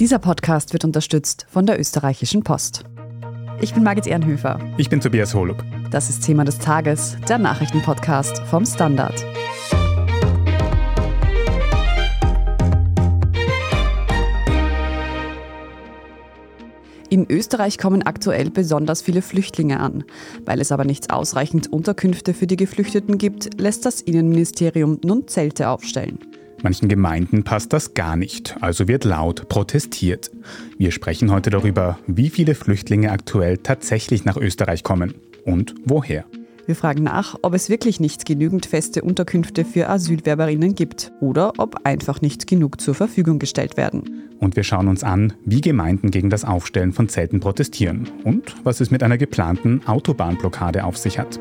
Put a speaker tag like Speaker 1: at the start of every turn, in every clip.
Speaker 1: Dieser Podcast wird unterstützt von der österreichischen Post. Ich bin Margit Ehrenhöfer.
Speaker 2: Ich bin Tobias Holub.
Speaker 1: Das ist Thema des Tages, der Nachrichtenpodcast vom Standard. In Österreich kommen aktuell besonders viele Flüchtlinge an. Weil es aber nicht ausreichend Unterkünfte für die Geflüchteten gibt, lässt das Innenministerium nun Zelte aufstellen.
Speaker 2: Manchen Gemeinden passt das gar nicht, also wird laut protestiert. Wir sprechen heute darüber, wie viele Flüchtlinge aktuell tatsächlich nach Österreich kommen und woher.
Speaker 1: Wir fragen nach, ob es wirklich nicht genügend feste Unterkünfte für Asylwerberinnen gibt oder ob einfach nicht genug zur Verfügung gestellt werden.
Speaker 2: Und wir schauen uns an, wie Gemeinden gegen das Aufstellen von Zelten protestieren und was es mit einer geplanten Autobahnblockade auf sich hat.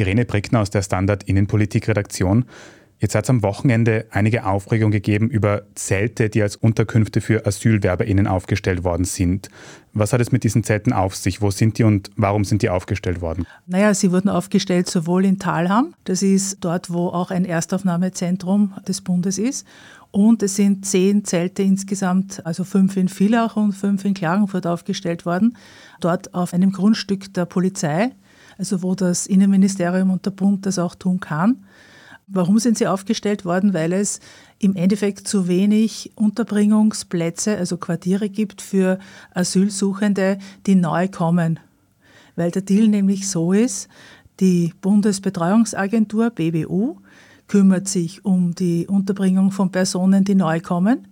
Speaker 2: Irene Brickner aus der Standard Innenpolitik-Redaktion. Jetzt hat es am Wochenende einige Aufregung gegeben über Zelte, die als Unterkünfte für AsylwerberInnen aufgestellt worden sind. Was hat es mit diesen Zelten auf sich? Wo sind die und warum sind die aufgestellt worden?
Speaker 3: Naja, sie wurden aufgestellt sowohl in Talham, das ist dort, wo auch ein Erstaufnahmezentrum des Bundes ist, und es sind zehn Zelte insgesamt, also fünf in Villach und fünf in Klagenfurt aufgestellt worden, dort auf einem Grundstück der Polizei, also wo das Innenministerium und der Bund das auch tun kann. Warum sind sie aufgestellt worden? Weil es im Endeffekt zu wenig Unterbringungsplätze, also Quartiere gibt für Asylsuchende, die neu kommen. Weil der Deal nämlich so ist, die Bundesbetreuungsagentur BBU kümmert sich um die Unterbringung von Personen, die neu kommen,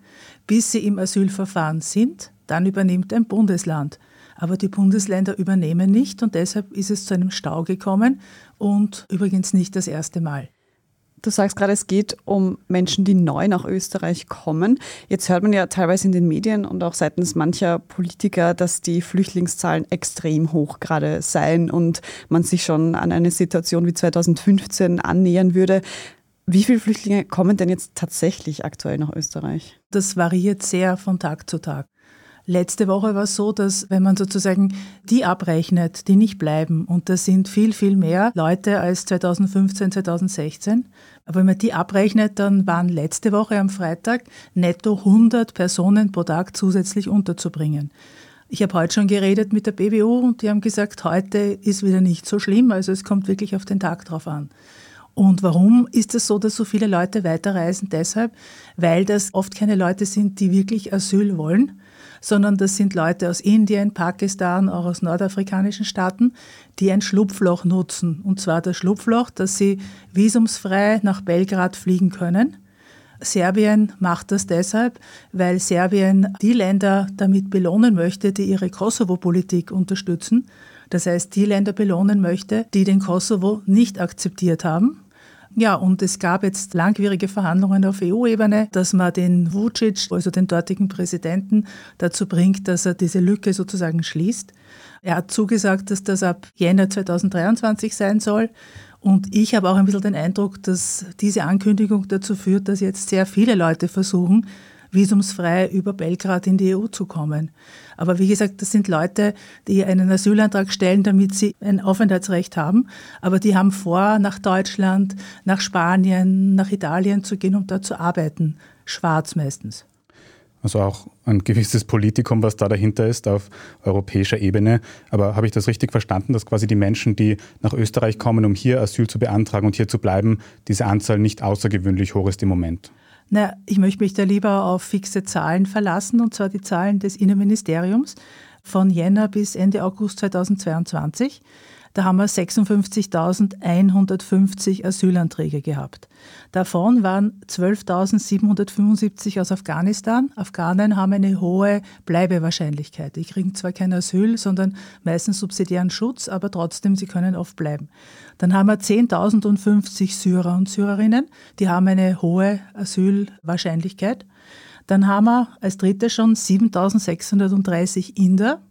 Speaker 3: bis sie im Asylverfahren sind. Dann übernimmt ein Bundesland. Aber die Bundesländer übernehmen nicht und deshalb ist es zu einem Stau gekommen und übrigens nicht das erste Mal.
Speaker 1: Du sagst gerade, es geht um Menschen, die neu nach Österreich kommen. Jetzt hört man ja teilweise in den Medien und auch seitens mancher Politiker, dass die Flüchtlingszahlen extrem hoch gerade seien und man sich schon an eine Situation wie 2015 annähern würde. Wie viele Flüchtlinge kommen denn jetzt tatsächlich aktuell nach Österreich?
Speaker 3: Das variiert sehr von Tag zu Tag. Letzte Woche war es so, dass wenn man sozusagen die abrechnet, die nicht bleiben, und das sind viel, viel mehr Leute als 2015, 2016, aber wenn man die abrechnet, dann waren letzte Woche am Freitag netto 100 Personen pro Tag zusätzlich unterzubringen. Ich habe heute schon geredet mit der BBU und die haben gesagt, heute ist wieder nicht so schlimm, also es kommt wirklich auf den Tag drauf an. Und warum ist es so, dass so viele Leute weiterreisen? Deshalb, weil das oft keine Leute sind, die wirklich Asyl wollen, sondern das sind Leute aus Indien, Pakistan, auch aus nordafrikanischen Staaten, die ein Schlupfloch nutzen. Und zwar das Schlupfloch, dass sie visumsfrei nach Belgrad fliegen können. Serbien macht das deshalb, weil Serbien die Länder damit belohnen möchte, die ihre Kosovo-Politik unterstützen. Das heißt, die Länder belohnen möchte, die den Kosovo nicht akzeptiert haben ja, und es gab jetzt langwierige Verhandlungen auf EU-Ebene, dass man den Vucic, also den dortigen Präsidenten, dazu bringt, dass er diese Lücke sozusagen schließt. Er hat zugesagt, dass das ab Jänner 2023 sein soll. Und ich habe auch ein bisschen den Eindruck, dass diese Ankündigung dazu führt, dass jetzt sehr viele Leute versuchen, visumsfrei über Belgrad in die EU zu kommen. Aber wie gesagt, das sind Leute, die einen Asylantrag stellen, damit sie ein Aufenthaltsrecht haben. Aber die haben vor, nach Deutschland, nach Spanien, nach Italien zu gehen, um dort zu arbeiten. Schwarz meistens.
Speaker 2: Also auch ein gewisses Politikum, was da dahinter ist auf europäischer Ebene. Aber habe ich das richtig verstanden, dass quasi die Menschen, die nach Österreich kommen, um hier Asyl zu beantragen und hier zu bleiben, diese Anzahl nicht außergewöhnlich hoch ist im Moment?
Speaker 3: Na, ich möchte mich da lieber auf fixe Zahlen verlassen, und zwar die Zahlen des Innenministeriums von Jänner bis Ende August 2022. Da haben wir 56.150 Asylanträge gehabt. Davon waren 12.775 aus Afghanistan. Afghanen haben eine hohe Bleibewahrscheinlichkeit. Die kriegen zwar kein Asyl, sondern meistens subsidiären Schutz, aber trotzdem, sie können oft bleiben. Dann haben wir 10.050 Syrer und Syrerinnen. Die haben eine hohe Asylwahrscheinlichkeit. Dann haben wir als dritte schon 7.630 Inder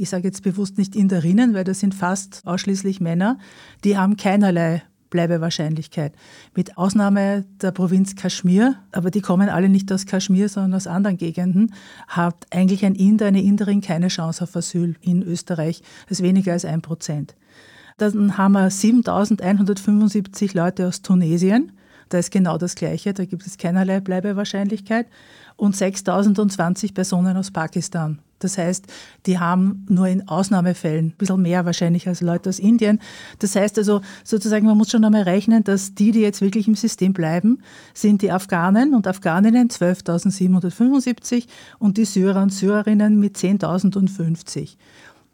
Speaker 3: ich sage jetzt bewusst nicht Inderinnen, weil das sind fast ausschließlich Männer, die haben keinerlei Bleibewahrscheinlichkeit. Mit Ausnahme der Provinz Kaschmir, aber die kommen alle nicht aus Kaschmir, sondern aus anderen Gegenden, hat eigentlich ein Inder, eine Inderin keine Chance auf Asyl in Österreich. Das ist weniger als ein Prozent. Dann haben wir 7175 Leute aus Tunesien. Da ist genau das Gleiche, da gibt es keinerlei Bleibewahrscheinlichkeit. Und 6020 Personen aus Pakistan. Das heißt, die haben nur in Ausnahmefällen ein bisschen mehr wahrscheinlich als Leute aus Indien. Das heißt also sozusagen, man muss schon einmal rechnen, dass die, die jetzt wirklich im System bleiben, sind die Afghanen und Afghaninnen 12.775 und die Syrer und Syrerinnen mit 10.050.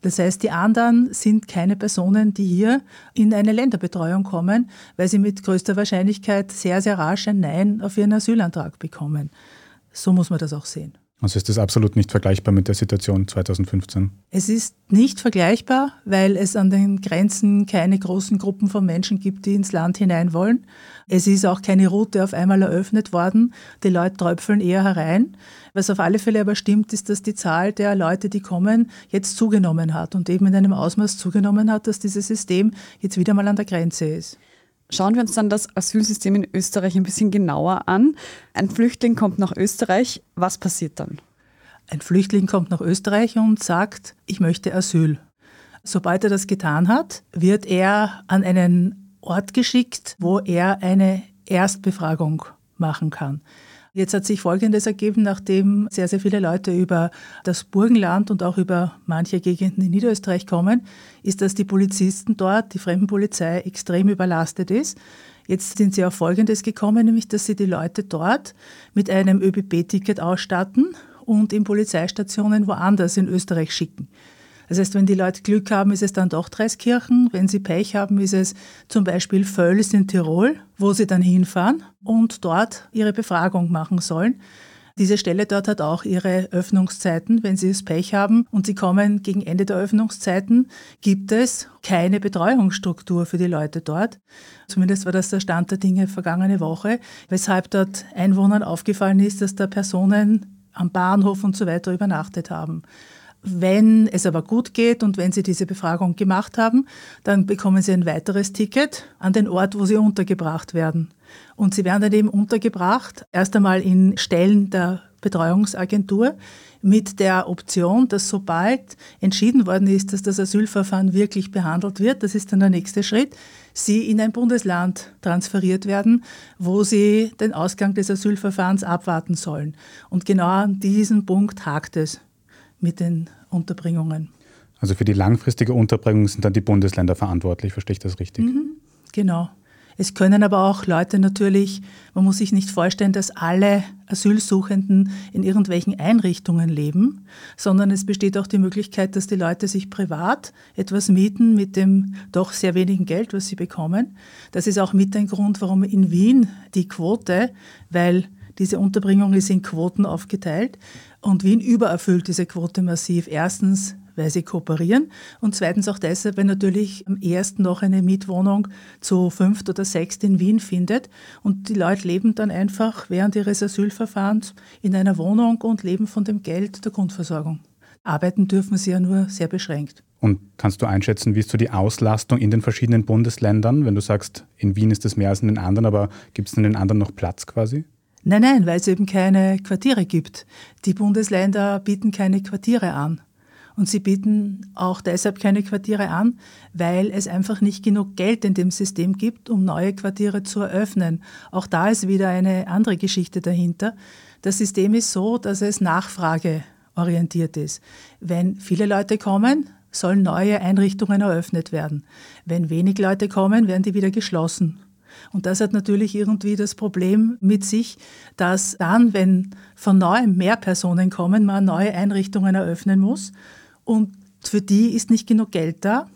Speaker 3: Das heißt, die anderen sind keine Personen, die hier in eine Länderbetreuung kommen, weil sie mit größter Wahrscheinlichkeit sehr, sehr rasch ein Nein auf ihren Asylantrag bekommen. So muss man das auch sehen.
Speaker 2: Also ist das absolut nicht vergleichbar mit der Situation 2015?
Speaker 3: Es ist nicht vergleichbar, weil es an den Grenzen keine großen Gruppen von Menschen gibt, die ins Land hinein wollen. Es ist auch keine Route auf einmal eröffnet worden. Die Leute tröpfeln eher herein. Was auf alle Fälle aber stimmt, ist, dass die Zahl der Leute, die kommen, jetzt zugenommen hat und eben in einem Ausmaß zugenommen hat, dass dieses System jetzt wieder mal an der Grenze ist.
Speaker 1: Schauen wir uns dann das Asylsystem in Österreich ein bisschen genauer an. Ein Flüchtling kommt nach Österreich. Was passiert dann?
Speaker 3: Ein Flüchtling kommt nach Österreich und sagt, ich möchte Asyl. Sobald er das getan hat, wird er an einen Ort geschickt, wo er eine Erstbefragung machen kann. Jetzt hat sich Folgendes ergeben, nachdem sehr, sehr viele Leute über das Burgenland und auch über manche Gegenden in Niederösterreich kommen, ist, dass die Polizisten dort, die Fremdenpolizei, extrem überlastet ist. Jetzt sind sie auf Folgendes gekommen, nämlich dass sie die Leute dort mit einem ÖBB-Ticket ausstatten und in Polizeistationen woanders in Österreich schicken. Das heißt, wenn die Leute Glück haben, ist es dann doch Dreiskirchen. Wenn sie Pech haben, ist es zum Beispiel Völs in Tirol, wo sie dann hinfahren und dort ihre Befragung machen sollen. Diese Stelle dort hat auch ihre Öffnungszeiten. Wenn Sie das Pech haben und Sie kommen gegen Ende der Öffnungszeiten, gibt es keine Betreuungsstruktur für die Leute dort. Zumindest war das der Stand der Dinge vergangene Woche, weshalb dort Einwohnern aufgefallen ist, dass da Personen am Bahnhof und so weiter übernachtet haben. Wenn es aber gut geht und wenn Sie diese Befragung gemacht haben, dann bekommen Sie ein weiteres Ticket an den Ort, wo Sie untergebracht werden. Und Sie werden dann eben untergebracht, erst einmal in Stellen der Betreuungsagentur mit der Option, dass sobald entschieden worden ist, dass das Asylverfahren wirklich behandelt wird, das ist dann der nächste Schritt, Sie in ein Bundesland transferiert werden, wo Sie den Ausgang des Asylverfahrens abwarten sollen. Und genau an diesem Punkt hakt es mit den Unterbringungen.
Speaker 2: Also für die langfristige Unterbringung sind dann die Bundesländer verantwortlich, verstehe ich das richtig?
Speaker 3: Mhm, genau. Es können aber auch Leute natürlich, man muss sich nicht vorstellen, dass alle Asylsuchenden in irgendwelchen Einrichtungen leben, sondern es besteht auch die Möglichkeit, dass die Leute sich privat etwas mieten mit dem doch sehr wenigen Geld, was sie bekommen. Das ist auch mit ein Grund, warum in Wien die Quote, weil diese Unterbringung ist in Quoten aufgeteilt, und Wien übererfüllt diese Quote massiv. Erstens, weil sie kooperieren und zweitens auch deshalb, weil natürlich am ersten noch eine Mietwohnung zu fünft oder sechst in Wien findet und die Leute leben dann einfach während ihres Asylverfahrens in einer Wohnung und leben von dem Geld der Grundversorgung. Arbeiten dürfen sie ja nur sehr beschränkt.
Speaker 2: Und kannst du einschätzen, wie ist so die Auslastung in den verschiedenen Bundesländern? Wenn du sagst, in Wien ist es mehr als in den anderen, aber gibt es in den anderen noch Platz quasi?
Speaker 3: Nein, nein, weil es eben keine Quartiere gibt. Die Bundesländer bieten keine Quartiere an. Und sie bieten auch deshalb keine Quartiere an, weil es einfach nicht genug Geld in dem System gibt, um neue Quartiere zu eröffnen. Auch da ist wieder eine andere Geschichte dahinter. Das System ist so, dass es nachfrageorientiert ist. Wenn viele Leute kommen, sollen neue Einrichtungen eröffnet werden. Wenn wenig Leute kommen, werden die wieder geschlossen. Und das hat natürlich irgendwie das Problem mit sich, dass dann, wenn von neuem mehr Personen kommen, man neue Einrichtungen eröffnen muss. Und für die ist nicht genug Geld da,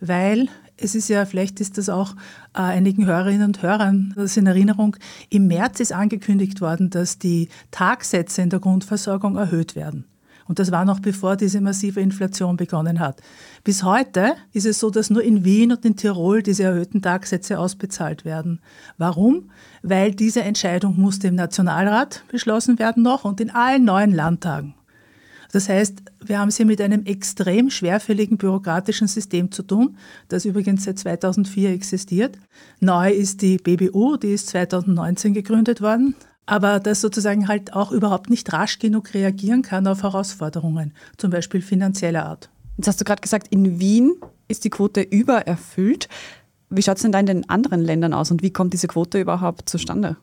Speaker 3: weil es ist ja, vielleicht ist das auch äh, einigen Hörerinnen und Hörern das in Erinnerung, im März ist angekündigt worden, dass die Tagsätze in der Grundversorgung erhöht werden. Und das war noch bevor diese massive Inflation begonnen hat. Bis heute ist es so, dass nur in Wien und in Tirol diese erhöhten Tagsätze ausbezahlt werden. Warum? Weil diese Entscheidung musste im Nationalrat beschlossen werden noch und in allen neuen Landtagen. Das heißt, wir haben es hier mit einem extrem schwerfälligen bürokratischen System zu tun, das übrigens seit 2004 existiert. Neu ist die BBU, die ist 2019 gegründet worden, aber das sozusagen halt auch überhaupt nicht rasch genug reagieren kann auf Herausforderungen, zum Beispiel finanzieller Art.
Speaker 1: Jetzt hast du gerade gesagt, in Wien ist die Quote übererfüllt. Wie schaut es denn da in den anderen Ländern aus und wie kommt diese Quote überhaupt zustande?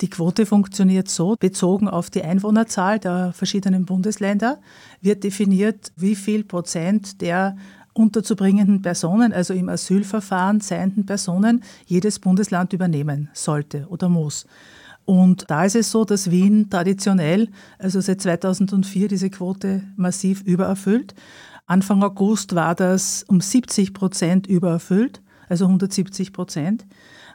Speaker 3: Die Quote funktioniert so, bezogen auf die Einwohnerzahl der verschiedenen Bundesländer wird definiert, wie viel Prozent der unterzubringenden Personen, also im Asylverfahren seienden Personen, jedes Bundesland übernehmen sollte oder muss. Und da ist es so, dass Wien traditionell, also seit 2004, diese Quote massiv übererfüllt. Anfang August war das um 70 Prozent übererfüllt, also 170 Prozent.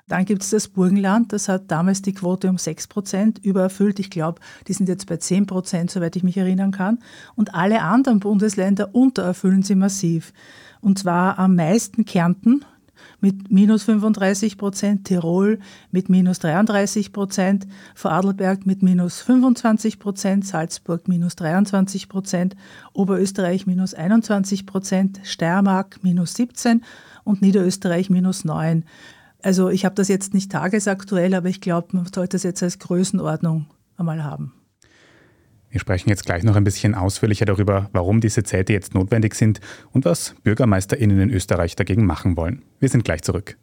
Speaker 3: Dann gibt es das Burgenland, das hat damals die Quote um 6 Prozent übererfüllt. Ich glaube, die sind jetzt bei 10 Prozent, soweit ich mich erinnern kann. Und alle anderen Bundesländer untererfüllen sie massiv. Und zwar am meisten Kärnten mit minus 35 Prozent, Tirol mit minus 33 Prozent, Vorarlberg mit minus 25 Prozent, Salzburg minus 23 Prozent, Oberösterreich minus 21 Prozent, Steiermark minus 17 und Niederösterreich minus 9. Also ich habe das jetzt nicht tagesaktuell, aber ich glaube, man sollte es jetzt als Größenordnung einmal haben.
Speaker 2: Wir sprechen jetzt gleich noch ein bisschen ausführlicher darüber, warum diese Zelte jetzt notwendig sind und was BürgermeisterInnen in Österreich dagegen machen wollen. Wir sind gleich zurück.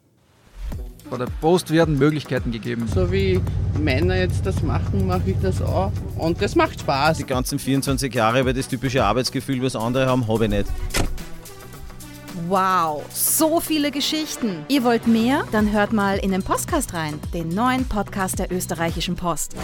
Speaker 4: Bei der Post werden Möglichkeiten gegeben.
Speaker 5: So wie Männer jetzt das machen, mache ich das auch. Und das macht Spaß.
Speaker 6: Die ganzen 24 Jahre über das typische Arbeitsgefühl, was andere haben, habe ich nicht.
Speaker 7: Wow, so viele Geschichten. Ihr wollt mehr? Dann hört mal in den Podcast rein, den neuen Podcast der österreichischen Post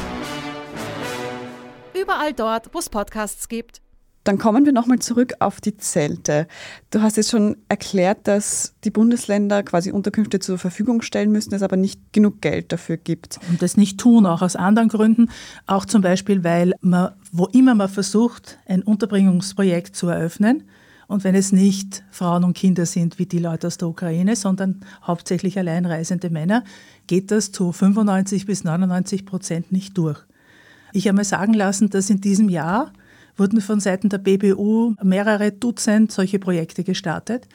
Speaker 7: überall dort, wo es Podcasts gibt.
Speaker 1: Dann kommen wir nochmal zurück auf die Zelte. Du hast jetzt schon erklärt, dass die Bundesländer quasi Unterkünfte zur Verfügung stellen müssen, es aber nicht genug Geld dafür gibt.
Speaker 3: Und das nicht tun, auch aus anderen Gründen. Auch zum Beispiel, weil man, wo immer man versucht, ein Unterbringungsprojekt zu eröffnen, und wenn es nicht Frauen und Kinder sind wie die Leute aus der Ukraine, sondern hauptsächlich alleinreisende Männer, geht das zu 95 bis 99 Prozent nicht durch. Ich habe mir sagen lassen, dass in diesem Jahr wurden von Seiten der BBU mehrere Dutzend solche Projekte gestartet.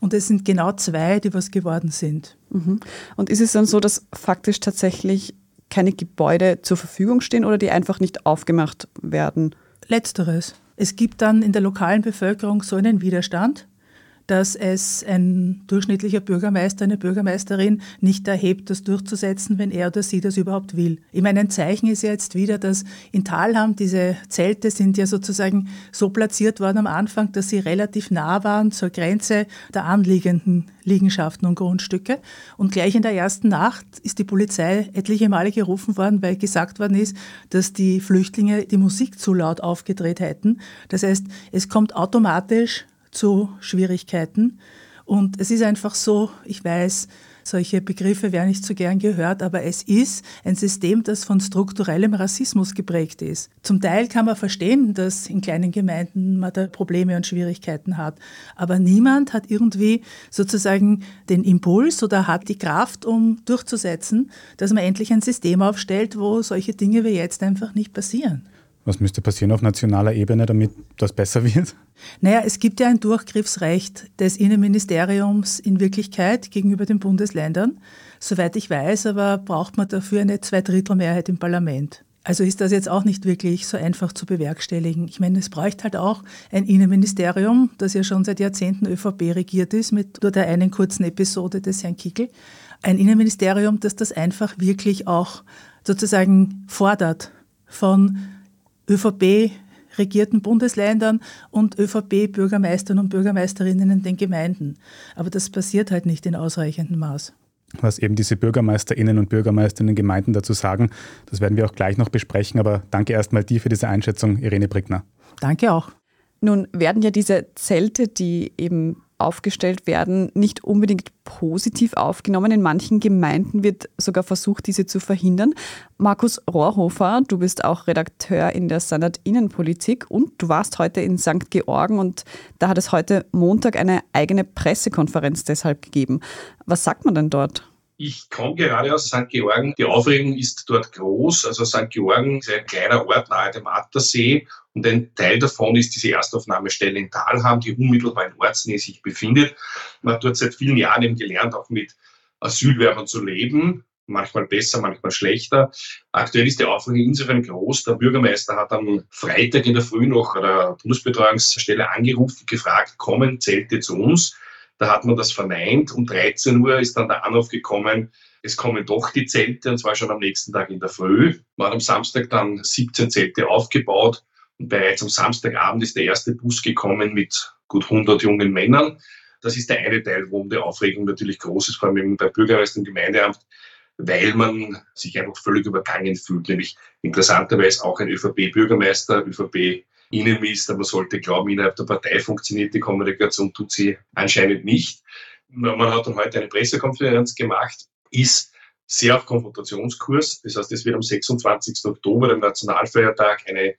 Speaker 3: Und es sind genau zwei, die was geworden sind.
Speaker 1: Mhm. Und ist es dann so, dass faktisch tatsächlich keine Gebäude zur Verfügung stehen oder die einfach nicht aufgemacht werden?
Speaker 3: Letzteres. Es gibt dann in der lokalen Bevölkerung so einen Widerstand, dass es ein durchschnittlicher Bürgermeister, eine Bürgermeisterin nicht erhebt, das durchzusetzen, wenn er oder sie das überhaupt will. Ich meine, ein Zeichen ist ja jetzt wieder, dass in Talham diese Zelte sind ja sozusagen so platziert worden am Anfang, dass sie relativ nah waren zur Grenze der anliegenden Liegenschaften und Grundstücke. Und gleich in der ersten Nacht ist die Polizei etliche Male gerufen worden, weil gesagt worden ist, dass die Flüchtlinge die Musik zu laut aufgedreht hätten. Das heißt, es kommt automatisch zu Schwierigkeiten. Und es ist einfach so, ich weiß, solche Begriffe werden nicht so gern gehört, aber es ist ein System, das von strukturellem Rassismus geprägt ist. Zum Teil kann man verstehen, dass in kleinen Gemeinden man da Probleme und Schwierigkeiten hat, aber niemand hat irgendwie sozusagen den Impuls oder hat die Kraft, um durchzusetzen, dass man endlich ein System aufstellt, wo solche Dinge wie jetzt einfach nicht passieren.
Speaker 2: Was müsste passieren auf nationaler Ebene, damit das besser wird?
Speaker 3: Naja, es gibt ja ein Durchgriffsrecht des Innenministeriums in Wirklichkeit gegenüber den Bundesländern. Soweit ich weiß, aber braucht man dafür eine Zweidrittelmehrheit im Parlament. Also ist das jetzt auch nicht wirklich so einfach zu bewerkstelligen. Ich meine, es bräuchte halt auch ein Innenministerium, das ja schon seit Jahrzehnten ÖVP regiert ist, mit nur der einen kurzen Episode des Herrn Kickel. Ein Innenministerium, das das einfach wirklich auch sozusagen fordert von ÖVP regierten Bundesländern und ÖVP-Bürgermeistern und Bürgermeisterinnen in den Gemeinden. Aber das passiert halt nicht in ausreichendem Maß.
Speaker 2: Was eben diese Bürgermeisterinnen und Bürgermeister in den Gemeinden dazu sagen, das werden wir auch gleich noch besprechen. Aber danke erstmal dir für diese Einschätzung, Irene Brickner.
Speaker 3: Danke auch.
Speaker 1: Nun werden ja diese Zelte, die eben aufgestellt werden, nicht unbedingt positiv aufgenommen. In manchen Gemeinden wird sogar versucht, diese zu verhindern. Markus Rohrhofer, du bist auch Redakteur in der Standard Innenpolitik und du warst heute in St. Georgen und da hat es heute Montag eine eigene Pressekonferenz deshalb gegeben. Was sagt man denn dort?
Speaker 8: Ich komme gerade aus St. Georgen. Die Aufregung ist dort groß. Also St. Georgen ist ein kleiner Ort nahe dem Attersee und ein Teil davon ist diese Erstaufnahmestelle in Talham, die unmittelbar in Ortsnähe sich befindet. Man hat dort seit vielen Jahren eben gelernt, auch mit Asylwerbern zu leben. Manchmal besser, manchmal schlechter. Aktuell ist die Aufregung insofern groß. Der Bürgermeister hat am Freitag in der Früh noch der Bundesbetreuungsstelle angerufen, gefragt, kommen Zelte zu uns? Da hat man das verneint. Um 13 Uhr ist dann der Anruf gekommen, es kommen doch die Zelte, und zwar schon am nächsten Tag in der Früh. Man am Samstag dann 17 Zelte aufgebaut und bereits am Samstagabend ist der erste Bus gekommen mit gut 100 jungen Männern. Das ist der eine Teil, warum die Aufregung natürlich groß ist, vor allem bei Bürgermeister und Gemeindeamt, weil man sich einfach völlig übergangen fühlt. Nämlich interessanterweise auch ein ÖVP-Bürgermeister, ÖVP-Innenminister. Man sollte glauben, innerhalb der Partei funktioniert die Kommunikation, tut sie anscheinend nicht. Man hat dann heute eine Pressekonferenz gemacht, ist sehr auf Konfrontationskurs. Das heißt, es wird am 26. Oktober, dem Nationalfeiertag, eine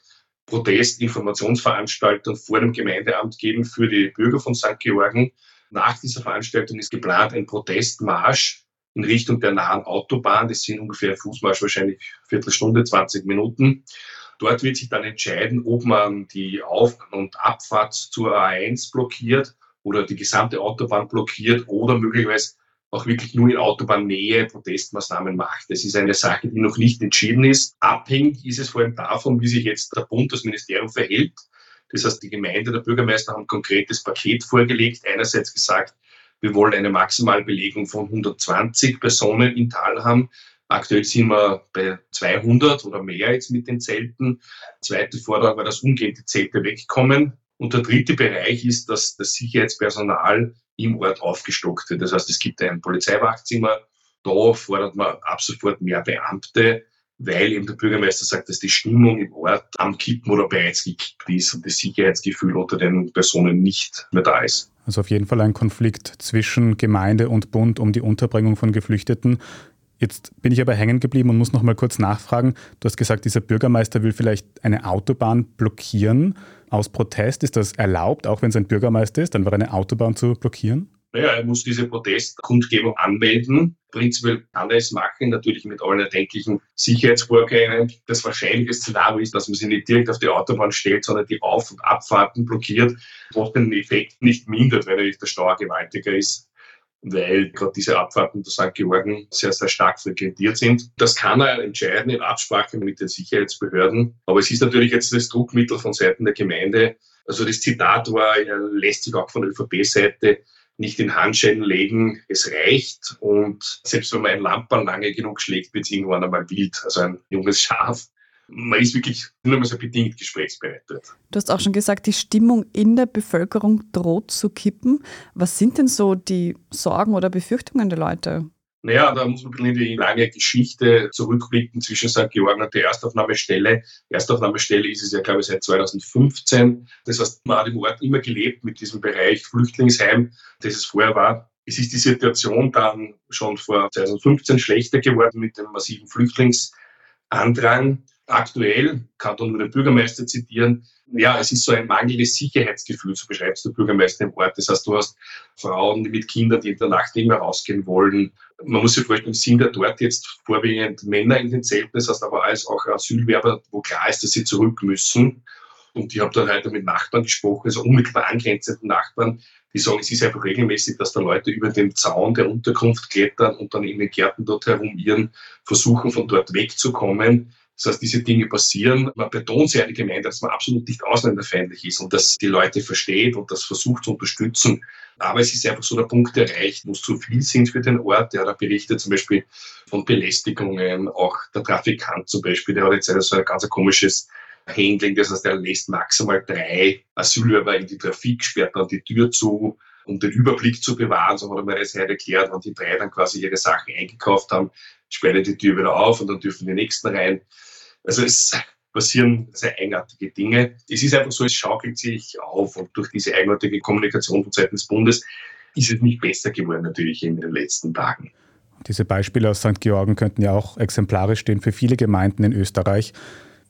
Speaker 8: Protestinformationsveranstaltung vor dem Gemeindeamt geben für die Bürger von St. Georgen. Nach dieser Veranstaltung ist geplant ein Protestmarsch in Richtung der nahen Autobahn. Das sind ungefähr Fußmarsch, wahrscheinlich Viertelstunde, 20 Minuten. Dort wird sich dann entscheiden, ob man die Auf- und Abfahrt zur A1 blockiert oder die gesamte Autobahn blockiert oder möglicherweise auch wirklich nur in Autobahnnähe Protestmaßnahmen macht. Das ist eine Sache, die noch nicht entschieden ist. Abhängig ist es vor allem davon, wie sich jetzt der Bund, das Ministerium verhält. Das heißt, die Gemeinde, der Bürgermeister haben ein konkretes Paket vorgelegt. Einerseits gesagt, wir wollen eine Maximalbelegung von 120 Personen im Tal haben. Aktuell sind wir bei 200 oder mehr jetzt mit den Zelten. Zweite Forderung war, dass umgehend die Zelte wegkommen. Und der dritte Bereich ist, dass das Sicherheitspersonal im Ort aufgestockt wird. Das heißt, es gibt ein Polizeiwachzimmer. Da fordert man ab sofort mehr Beamte, weil eben der Bürgermeister sagt, dass die Stimmung im Ort am Kippen oder bereits gekippt ist und das Sicherheitsgefühl unter den Personen nicht mehr da ist.
Speaker 2: Also auf jeden Fall ein Konflikt zwischen Gemeinde und Bund um die Unterbringung von Geflüchteten. Jetzt bin ich aber hängen geblieben und muss noch mal kurz nachfragen. Du hast gesagt, dieser Bürgermeister will vielleicht eine Autobahn blockieren. Aus Protest ist das erlaubt, auch wenn es ein Bürgermeister ist, dann war eine Autobahn zu blockieren?
Speaker 8: Naja, er muss diese Protestkundgebung anmelden. Prinzipiell kann er es machen, natürlich mit allen erdenklichen Sicherheitsvorkehrungen. Das wahrscheinliche Szenario ist, dass man sie nicht direkt auf die Autobahn stellt, sondern die Auf- und Abfahrten blockiert, was den Effekt nicht mindert, weil natürlich der Stau gewaltiger ist weil gerade diese Abfahrten zu St. Georgen sehr, sehr stark frequentiert sind. Das kann er entscheiden in Absprache mit den Sicherheitsbehörden. Aber es ist natürlich jetzt das Druckmittel von Seiten der Gemeinde. Also das Zitat war, er lässt sich auch von der ÖVP-Seite nicht in Handschellen legen, es reicht. Und selbst wenn man ein Lampen lange genug schlägt, wird es irgendwann einmal wild. Also ein junges Schaf man ist wirklich nur mal so bedingt gesprächsbereit dort.
Speaker 1: Du hast auch schon gesagt, die Stimmung in der Bevölkerung droht zu kippen. Was sind denn so die Sorgen oder Befürchtungen der Leute?
Speaker 8: Naja, da muss man in die lange Geschichte zurückblicken zwischen St. Georgen und der Erstaufnahmestelle. Erstaufnahmestelle ist es ja, glaube ich, seit 2015. Das heißt, man hat im Ort immer gelebt mit diesem Bereich Flüchtlingsheim, das es vorher war. Es ist die Situation dann schon vor 2015 schlechter geworden mit dem massiven Flüchtlingsandrang. Aktuell, kann da nur den Bürgermeister zitieren, ja, es ist so ein mangelndes Sicherheitsgefühl, so beschreibst du Bürgermeister im Ort. Das heißt, du hast Frauen mit Kindern, die in der Nacht nicht mehr rausgehen wollen. Man muss sich vorstellen, sind ja dort jetzt vorwiegend Männer in den Zelten, das heißt aber als auch Asylwerber, wo klar ist, dass sie zurück müssen. Und ich habe dann heute mit Nachbarn gesprochen, also unmittelbar angrenzenden Nachbarn, die sagen, es ist einfach regelmäßig, dass da Leute über den Zaun der Unterkunft klettern und dann in den Gärten dort herumirren, versuchen von dort wegzukommen. Das heißt, diese Dinge passieren. Man betont sehr die Gemeinde, dass man absolut nicht ausländerfeindlich ist und dass die Leute versteht und das versucht zu unterstützen. Aber es ist einfach so der Punkt erreicht, wo es zu viel sind für den Ort. Der hat berichtet zum Beispiel von Belästigungen, auch der Trafikant zum Beispiel, der hat jetzt so ein ganz komisches Handling, das heißt, er lässt maximal drei Asylwerber in die Trafik, sperrt dann die Tür zu, um den Überblick zu bewahren. So hat er mir das heute erklärt, wenn die drei dann quasi ihre Sachen eingekauft haben, sperrt er die Tür wieder auf und dann dürfen die nächsten rein. Also es passieren sehr eigenartige Dinge. Es ist einfach so, es schaukelt sich auf und durch diese eigenartige Kommunikation von Seiten des Bundes ist es nicht besser geworden natürlich in den letzten Tagen.
Speaker 2: Diese Beispiele aus St. Georgen könnten ja auch exemplarisch stehen für viele Gemeinden in Österreich.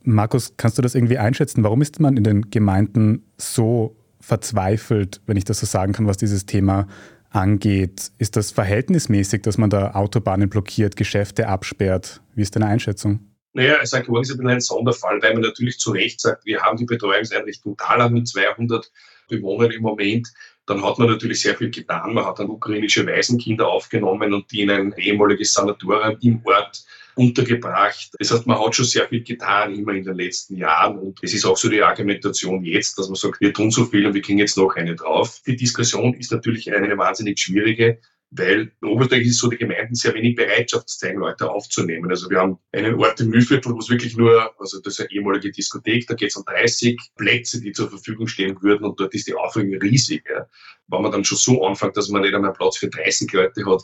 Speaker 2: Markus, kannst du das irgendwie einschätzen? Warum ist man in den Gemeinden so verzweifelt, wenn ich das so sagen kann, was dieses Thema angeht? Ist das verhältnismäßig, dass man da Autobahnen blockiert, Geschäfte absperrt? Wie ist deine Einschätzung?
Speaker 8: Naja, St. Georgen ist ein ein Sonderfall, weil man natürlich zu Recht sagt, wir haben die Betreuungseinrichtung Thaland mit 200 Bewohnern im Moment. Dann hat man natürlich sehr viel getan. Man hat dann ukrainische Waisenkinder aufgenommen und die in ein ehemaliges Sanatorium im Ort untergebracht. Das heißt, man hat schon sehr viel getan, immer in den letzten Jahren. Und es ist auch so die Argumentation jetzt, dass man sagt, wir tun so viel und wir kriegen jetzt noch eine drauf. Die Diskussion ist natürlich eine wahnsinnig schwierige, weil in Oberösterreich ist so, die Gemeinden sehr wenig Bereitschaft zeigen, Leute aufzunehmen. Also wir haben einen Ort im Mühlviertel, wo es wirklich nur, also das ist eine ehemalige Diskothek, da geht es um 30 Plätze, die zur Verfügung stehen würden und dort ist die Aufregung riesig. Ja. Wenn man dann schon so anfängt, dass man nicht einmal Platz für 30 Leute hat,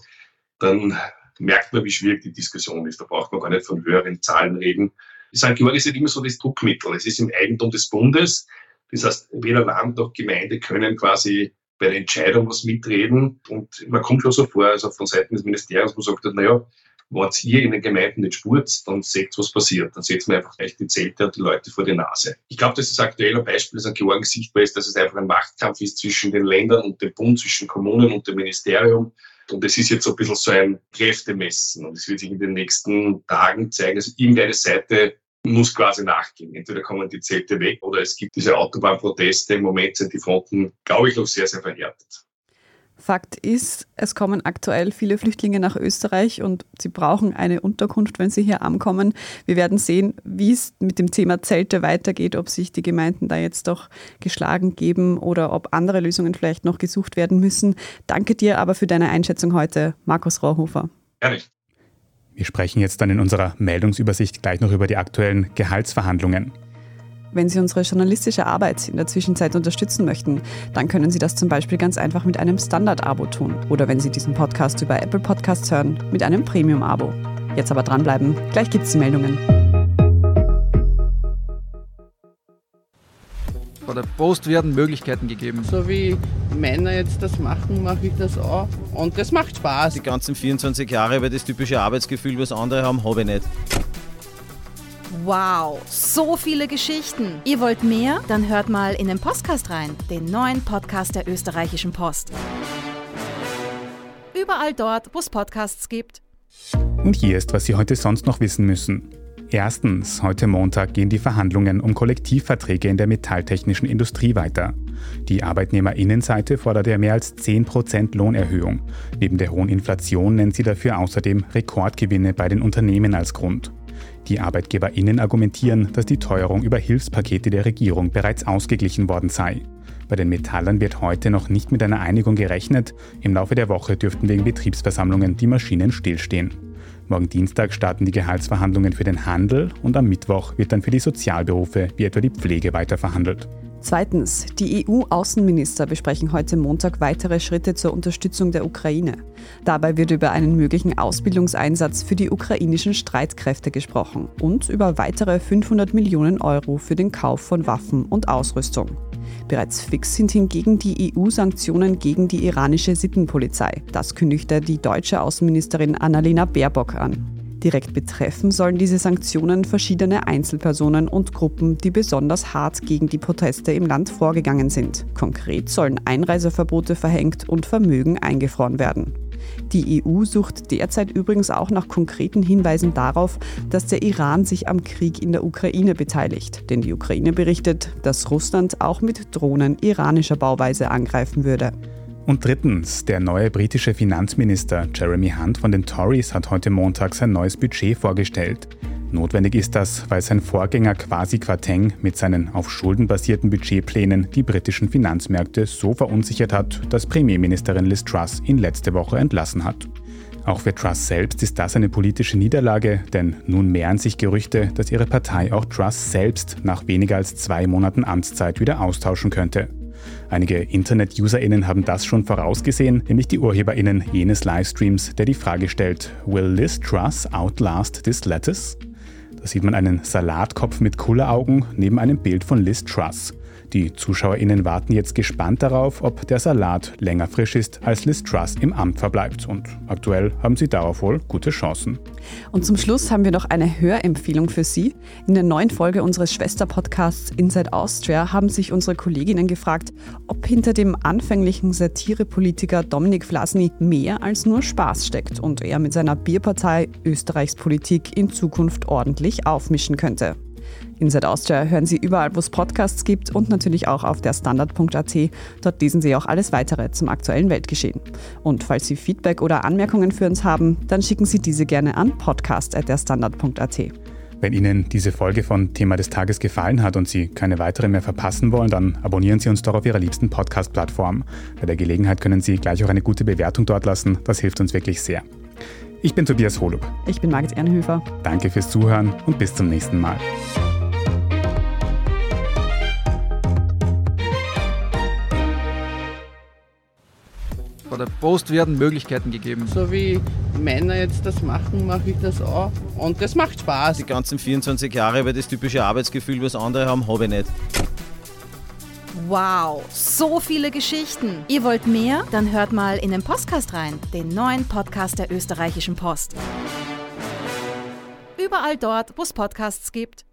Speaker 8: dann merkt man, wie schwierig die Diskussion ist. Da braucht man gar nicht von höheren Zahlen reden. St. Georg ist nicht immer so das Druckmittel. Es ist im Eigentum des Bundes. Das heißt, weder Land noch Gemeinde können quasi bei der Entscheidung was mitreden. Und man kommt schon so vor, also von Seiten des Ministeriums, wo man sagt, naja, wenn ihr in den Gemeinden nicht spurt, dann seht was passiert. Dann setzt man einfach echt die Zelte und die Leute vor die Nase. Ich glaube, dass das aktuelle Beispiel, das an Georgen sichtbar ist, dass es einfach ein Machtkampf ist zwischen den Ländern und dem Bund, zwischen Kommunen und dem Ministerium. Und es ist jetzt so ein bisschen so ein Kräftemessen. Und es wird sich in den nächsten Tagen zeigen, dass irgendeine Seite muss quasi nachgehen. Entweder kommen die Zelte weg oder es gibt diese Autobahnproteste. Im Moment sind die Fronten, glaube ich, noch sehr, sehr verhärtet.
Speaker 1: Fakt ist, es kommen aktuell viele Flüchtlinge nach Österreich und sie brauchen eine Unterkunft, wenn sie hier ankommen. Wir werden sehen, wie es mit dem Thema Zelte weitergeht, ob sich die Gemeinden da jetzt doch geschlagen geben oder ob andere Lösungen vielleicht noch gesucht werden müssen. Danke dir aber für deine Einschätzung heute, Markus Rohrhofer.
Speaker 8: Gerne.
Speaker 2: Wir sprechen jetzt dann in unserer Meldungsübersicht gleich noch über die aktuellen Gehaltsverhandlungen.
Speaker 1: Wenn Sie unsere journalistische Arbeit in der Zwischenzeit unterstützen möchten, dann können Sie das zum Beispiel ganz einfach mit einem Standard-Abo tun oder wenn Sie diesen Podcast über Apple Podcasts hören, mit einem Premium-Abo. Jetzt aber dranbleiben, gleich gibt es die Meldungen.
Speaker 4: Bei der Post werden Möglichkeiten gegeben.
Speaker 5: So wie Männer jetzt das machen, mache ich das auch. Und das macht Spaß.
Speaker 6: Die ganzen 24 Jahre über das typische Arbeitsgefühl, was andere haben, habe ich nicht.
Speaker 7: Wow, so viele Geschichten. Ihr wollt mehr? Dann hört mal in den Podcast rein, den neuen Podcast der österreichischen Post. Überall dort, wo es Podcasts gibt.
Speaker 2: Und hier ist, was Sie heute sonst noch wissen müssen. Erstens, heute Montag gehen die Verhandlungen um Kollektivverträge in der metalltechnischen Industrie weiter. Die Arbeitnehmerinnenseite fordert ja mehr als 10% Lohnerhöhung. Neben der hohen Inflation nennt sie dafür außerdem Rekordgewinne bei den Unternehmen als Grund. Die ArbeitgeberInnen argumentieren, dass die Teuerung über Hilfspakete der Regierung bereits ausgeglichen worden sei. Bei den Metallern wird heute noch nicht mit einer Einigung gerechnet. Im Laufe der Woche dürften wegen Betriebsversammlungen die Maschinen stillstehen. Morgen Dienstag starten die Gehaltsverhandlungen für den Handel und am Mittwoch wird dann für die Sozialberufe wie etwa die Pflege weiterverhandelt.
Speaker 1: Zweitens, die EU-Außenminister besprechen heute Montag weitere Schritte zur Unterstützung der Ukraine. Dabei wird über einen möglichen Ausbildungseinsatz für die ukrainischen Streitkräfte gesprochen und über weitere 500 Millionen Euro für den Kauf von Waffen und Ausrüstung. Bereits fix sind hingegen die EU-Sanktionen gegen die iranische Sittenpolizei. Das kündigte die deutsche Außenministerin Annalena Baerbock an. Direkt betreffen sollen diese Sanktionen verschiedene Einzelpersonen und Gruppen, die besonders hart gegen die Proteste im Land vorgegangen sind. Konkret sollen Einreiseverbote verhängt und Vermögen eingefroren werden. Die EU sucht derzeit übrigens auch nach konkreten Hinweisen darauf, dass der Iran sich am Krieg in der Ukraine beteiligt. Denn die Ukraine berichtet, dass Russland auch mit Drohnen iranischer Bauweise angreifen würde.
Speaker 2: Und drittens, der neue britische Finanzminister Jeremy Hunt von den Tories hat heute Montag sein neues Budget vorgestellt. Notwendig ist das, weil sein Vorgänger Kwasi Kwarteng mit seinen auf Schulden basierten Budgetplänen die britischen Finanzmärkte so verunsichert hat, dass Premierministerin Liz Truss ihn letzte Woche entlassen hat. Auch für Truss selbst ist das eine politische Niederlage, denn nun mehren sich Gerüchte, dass ihre Partei auch Truss selbst nach weniger als zwei Monaten Amtszeit wieder austauschen könnte. Einige Internet-UserInnen haben das schon vorausgesehen, nämlich die UrheberInnen jenes Livestreams, der die Frage stellt: Will Liz Truss outlast this lettuce? Da sieht man einen Salatkopf mit Kulleraugen neben einem Bild von Liz Truss. Die ZuschauerInnen warten jetzt gespannt darauf, ob der Salat länger frisch ist, als Liz Truss im Amt verbleibt. Und aktuell haben sie darauf wohl gute Chancen.
Speaker 1: Und zum Schluss haben wir noch eine Hörempfehlung für Sie. In der neuen Folge unseres Schwesterpodcasts Inside Austria haben sich unsere Kolleginnen gefragt, ob hinter dem anfänglichen Satirepolitiker Dominik Vlasny mehr als nur Spaß steckt und er mit seiner Bierpartei Österreichs Politik in Zukunft ordentlich aufmischen könnte. Inside Austria hören Sie überall, wo es Podcasts gibt und natürlich auch auf der Standard.at. Dort lesen Sie auch alles weitere zum aktuellen Weltgeschehen. Und falls Sie Feedback oder Anmerkungen für uns haben, dann schicken Sie diese gerne an podcast.derstandard.at.
Speaker 2: Wenn Ihnen diese Folge von Thema des Tages gefallen hat und Sie keine weitere mehr verpassen wollen, dann abonnieren Sie uns doch auf Ihrer liebsten Podcast-Plattform. Bei der Gelegenheit können Sie gleich auch eine gute Bewertung dort lassen. Das hilft uns wirklich sehr. Ich bin Tobias Holub.
Speaker 1: Ich bin Margit Ernhöfer.
Speaker 2: Danke fürs Zuhören und bis zum nächsten Mal.
Speaker 4: Bei der Post werden Möglichkeiten gegeben.
Speaker 5: So wie Männer jetzt das machen, mache ich das auch. Und das macht Spaß.
Speaker 6: Die ganzen 24 Jahre über das typische Arbeitsgefühl, was andere haben, habe ich nicht.
Speaker 7: Wow, so viele Geschichten. Ihr wollt mehr? Dann hört mal in den Podcast rein, den neuen Podcast der österreichischen Post. Überall dort, wo es Podcasts gibt.